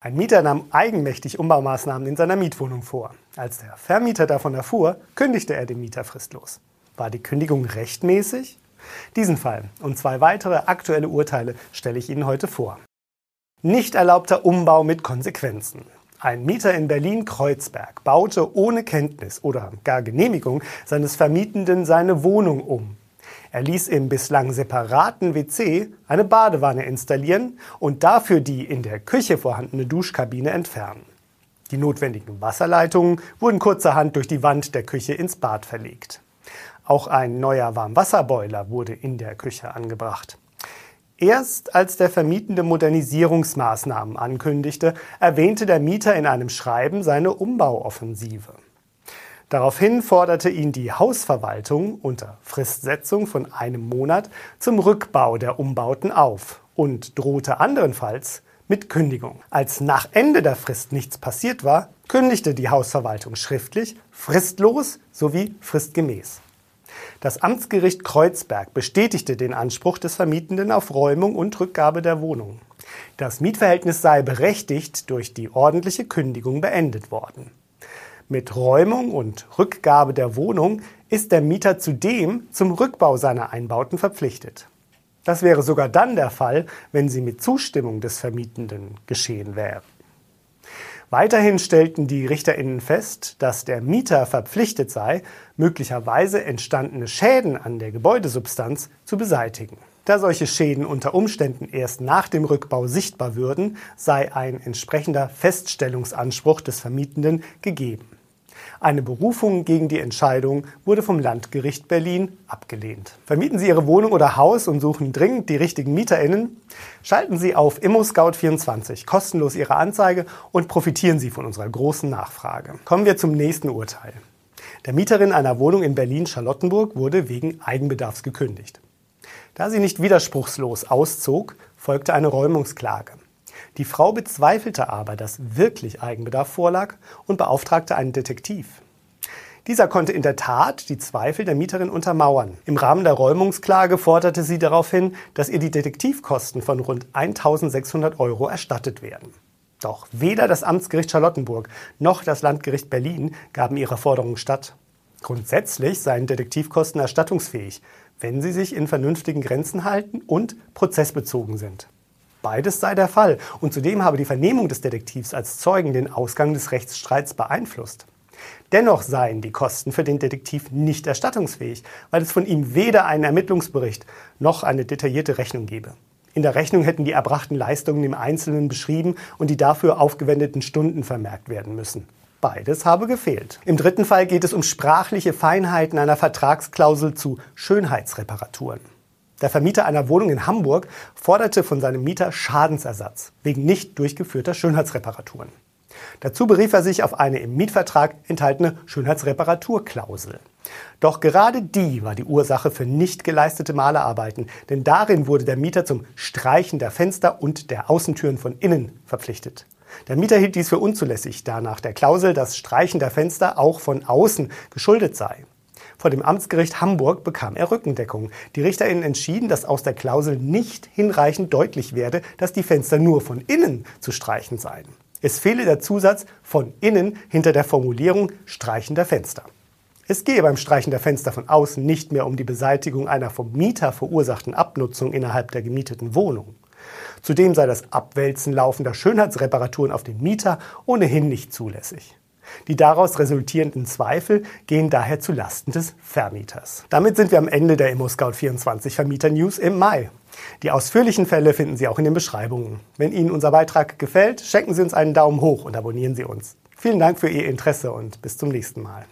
Ein Mieter nahm eigenmächtig Umbaumaßnahmen in seiner Mietwohnung vor. Als der Vermieter davon erfuhr, kündigte er den Mieter fristlos. War die Kündigung rechtmäßig? Diesen Fall und zwei weitere aktuelle Urteile stelle ich Ihnen heute vor. Nicht erlaubter Umbau mit Konsequenzen. Ein Mieter in Berlin-Kreuzberg baute ohne Kenntnis oder gar Genehmigung seines Vermietenden seine Wohnung um. Er ließ im bislang separaten WC eine Badewanne installieren und dafür die in der Küche vorhandene Duschkabine entfernen. Die notwendigen Wasserleitungen wurden kurzerhand durch die Wand der Küche ins Bad verlegt. Auch ein neuer Warmwasserboiler wurde in der Küche angebracht. Erst als der Vermietende Modernisierungsmaßnahmen ankündigte, erwähnte der Mieter in einem Schreiben seine Umbauoffensive. Daraufhin forderte ihn die Hausverwaltung unter Fristsetzung von einem Monat zum Rückbau der Umbauten auf und drohte anderenfalls mit Kündigung. Als nach Ende der Frist nichts passiert war, kündigte die Hausverwaltung schriftlich, fristlos sowie fristgemäß. Das Amtsgericht Kreuzberg bestätigte den Anspruch des Vermietenden auf Räumung und Rückgabe der Wohnung. Das Mietverhältnis sei berechtigt durch die ordentliche Kündigung beendet worden. Mit Räumung und Rückgabe der Wohnung ist der Mieter zudem zum Rückbau seiner Einbauten verpflichtet. Das wäre sogar dann der Fall, wenn sie mit Zustimmung des Vermietenden geschehen wäre. Weiterhin stellten die Richterinnen fest, dass der Mieter verpflichtet sei, möglicherweise entstandene Schäden an der Gebäudesubstanz zu beseitigen. Da solche Schäden unter Umständen erst nach dem Rückbau sichtbar würden, sei ein entsprechender Feststellungsanspruch des Vermietenden gegeben. Eine Berufung gegen die Entscheidung wurde vom Landgericht Berlin abgelehnt. Vermieten Sie Ihre Wohnung oder Haus und suchen dringend die richtigen MieterInnen? Schalten Sie auf ImmoScout24 kostenlos Ihre Anzeige und profitieren Sie von unserer großen Nachfrage. Kommen wir zum nächsten Urteil. Der Mieterin einer Wohnung in Berlin-Charlottenburg wurde wegen Eigenbedarfs gekündigt. Da sie nicht widerspruchslos auszog, folgte eine Räumungsklage. Die Frau bezweifelte aber, dass wirklich Eigenbedarf vorlag und beauftragte einen Detektiv. Dieser konnte in der Tat die Zweifel der Mieterin untermauern. Im Rahmen der Räumungsklage forderte sie daraufhin, dass ihr die Detektivkosten von rund 1600 Euro erstattet werden. Doch weder das Amtsgericht Charlottenburg noch das Landgericht Berlin gaben ihrer Forderung statt. Grundsätzlich seien Detektivkosten erstattungsfähig, wenn sie sich in vernünftigen Grenzen halten und prozessbezogen sind. Beides sei der Fall und zudem habe die Vernehmung des Detektivs als Zeugen den Ausgang des Rechtsstreits beeinflusst. Dennoch seien die Kosten für den Detektiv nicht erstattungsfähig, weil es von ihm weder einen Ermittlungsbericht noch eine detaillierte Rechnung gebe. In der Rechnung hätten die erbrachten Leistungen im Einzelnen beschrieben und die dafür aufgewendeten Stunden vermerkt werden müssen. Beides habe gefehlt. Im dritten Fall geht es um sprachliche Feinheiten einer Vertragsklausel zu Schönheitsreparaturen. Der Vermieter einer Wohnung in Hamburg forderte von seinem Mieter Schadensersatz wegen nicht durchgeführter Schönheitsreparaturen. Dazu berief er sich auf eine im Mietvertrag enthaltene Schönheitsreparaturklausel. Doch gerade die war die Ursache für nicht geleistete Malerarbeiten, denn darin wurde der Mieter zum Streichen der Fenster und der Außentüren von innen verpflichtet. Der Mieter hielt dies für unzulässig, da nach der Klausel das Streichen der Fenster auch von außen geschuldet sei. Vor dem Amtsgericht Hamburg bekam er Rückendeckung. Die RichterInnen entschieden, dass aus der Klausel nicht hinreichend deutlich werde, dass die Fenster nur von innen zu streichen seien. Es fehle der Zusatz von innen hinter der Formulierung Streichen der Fenster. Es gehe beim Streichen der Fenster von außen nicht mehr um die Beseitigung einer vom Mieter verursachten Abnutzung innerhalb der gemieteten Wohnung. Zudem sei das Abwälzen laufender Schönheitsreparaturen auf den Mieter ohnehin nicht zulässig. Die daraus resultierenden Zweifel gehen daher zu Lasten des Vermieters. Damit sind wir am Ende der ImmoScout24 Vermieter News im Mai. Die ausführlichen Fälle finden Sie auch in den Beschreibungen. Wenn Ihnen unser Beitrag gefällt, schenken Sie uns einen Daumen hoch und abonnieren Sie uns. Vielen Dank für Ihr Interesse und bis zum nächsten Mal.